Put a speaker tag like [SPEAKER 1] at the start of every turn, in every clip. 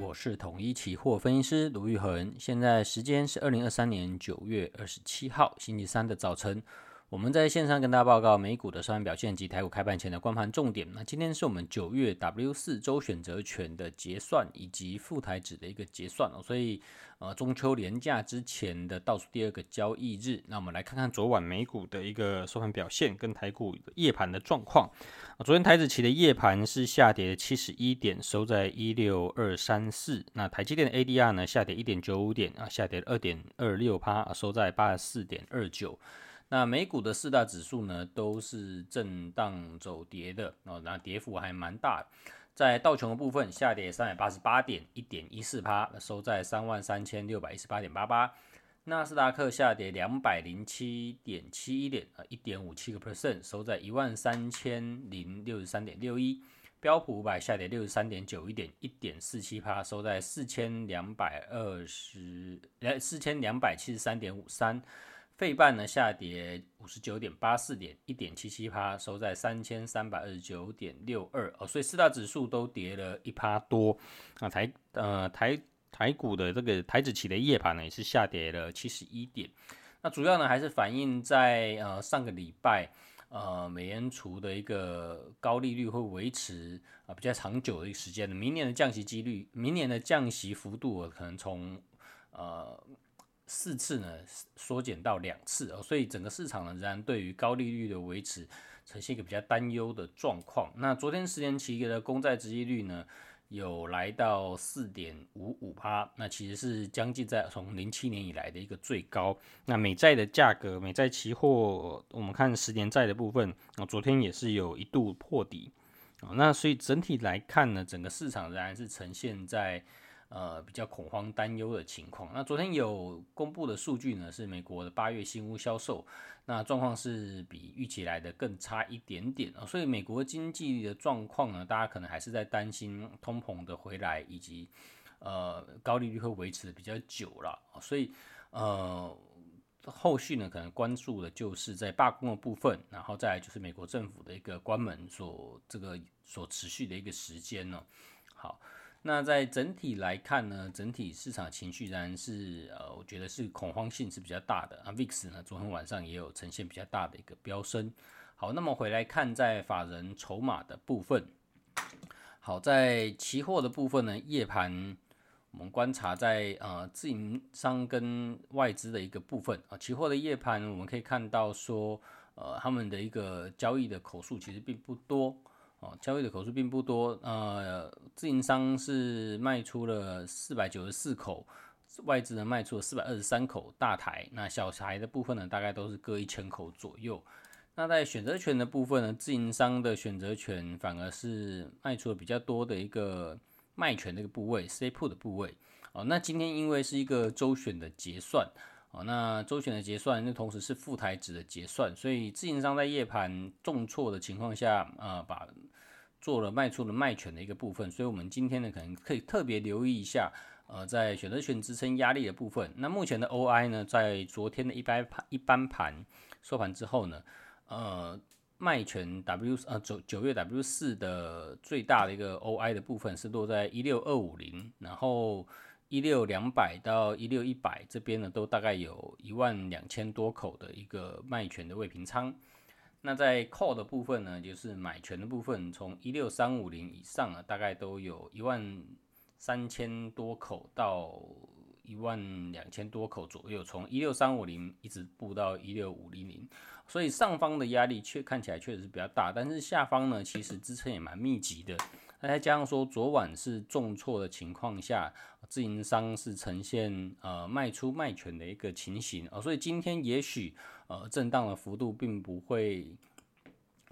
[SPEAKER 1] 我是统一期货分析师卢玉恒，现在时间是二零二三年九月二十七号星期三的早晨。我们在线上跟大家报告美股的收盘表现及台股开盘前的观盘重点。那今天是我们九月 W 四周选择权的结算以及富台指的一个结算哦，所以呃中秋连假之前的倒数第二个交易日。那我们来看看昨晚美股的一个收盘表现跟台股夜盘的状况。昨天台指期的夜盘是下跌七十一点，收在一六二三四。那台积电的 ADR 呢下跌一点九五点啊，下跌二点二六趴，收在八十四点二九。那美股的四大指数呢，都是震荡走跌的哦，那跌幅还蛮大。在道琼的部分，下跌三百八十八点，一点一四趴，收在三万三千六百一十八点八八。纳斯达克下跌两百零七点七一点，啊，一点五七个 percent，收在一万三千零六十三点六一。标普五百下跌六十三点九一点，一点四七趴，收在四千两百二十，呃，四千两百七十三点五三。费半呢下跌五十九点八四点，一点七七趴，收在三千三百二十九点六二哦，所以四大指数都跌了一趴多啊。台呃台台股的这个台指期的夜盘呢也是下跌了七十一点，那主要呢还是反映在呃上个礼拜呃美联储的一个高利率会维持啊比较长久的一个时间的，明年的降息几率，明年的降息幅度可能从呃。四次呢，缩减到两次哦，所以整个市场呢，仍然对于高利率的维持呈现一个比较担忧的状况。那昨天十年期的公债殖利率呢，有来到四点五五趴，那其实是将近在从零七年以来的一个最高。那美债的价格，美债期货，我们看十年债的部分啊，昨天也是有一度破底啊。那所以整体来看呢，整个市场仍然是呈现在。呃，比较恐慌担忧的情况。那昨天有公布的数据呢，是美国的八月新屋销售，那状况是比预期来的更差一点点啊。所以美国经济的状况呢，大家可能还是在担心通膨的回来，以及呃高利率会维持的比较久了。所以呃后续呢，可能关注的就是在罢工的部分，然后再来就是美国政府的一个关门所这个所持续的一个时间呢。好。那在整体来看呢，整体市场情绪仍然是呃，我觉得是恐慌性是比较大的啊。VIX 呢，昨天晚上也有呈现比较大的一个飙升。好，那么回来看在法人筹码的部分，好，在期货的部分呢，夜盘我们观察在呃自营商跟外资的一个部分啊，期货的夜盘我们可以看到说，呃，他们的一个交易的口数其实并不多。哦，交易的口数并不多，呃，自营商是卖出了四百九十四口，外资呢卖出了四百二十三口大台，那小台的部分呢，大概都是各一千口左右。那在选择权的部分呢，自营商的选择权反而是卖出了比较多的一个卖权的一个部位，stay put 的部位。哦，那今天因为是一个周选的结算。好，那周选的结算，那同时是副台指的结算，所以自营商在夜盘重挫的情况下，呃，把做了卖出了卖权的一个部分，所以我们今天呢，可能可以特别留意一下，呃，在选择权支撑压力的部分。那目前的 OI 呢，在昨天的一般盘一般盘收盘之后呢，呃，卖权 W 呃九九月 W 四的最大的一个 OI 的部分是落在一六二五零，然后。一六两百到一六一百这边呢，都大概有一万两千多口的一个卖权的未平仓。那在 call 的部分呢，就是买权的部分，从一六三五零以上啊，大概都有一万三千多口到一万两千多口左右，从一六三五零一直布到一六五零零。所以上方的压力确看起来确实是比较大，但是下方呢，其实支撑也蛮密集的。那再加上说，昨晚是重挫的情况下，自营商是呈现呃卖出卖权的一个情形啊、所以今天也许呃震荡的幅度并不会，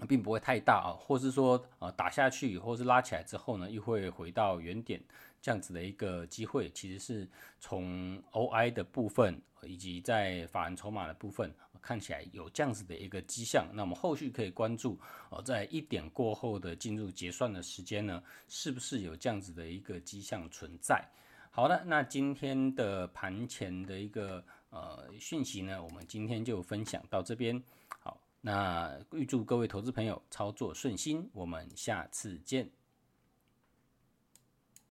[SPEAKER 1] 并不会太大啊，或是说呃打下去，或是拉起来之后呢，又会回到原点这样子的一个机会，其实是从 OI 的部分以及在法人筹码的部分。看起来有这样子的一个迹象，那我们后续可以关注哦，在一点过后的进入结算的时间呢，是不是有这样子的一个迹象存在？好的，那今天的盘前的一个呃讯息呢，我们今天就分享到这边。好，那预祝各位投资朋友操作顺心，我们下次见。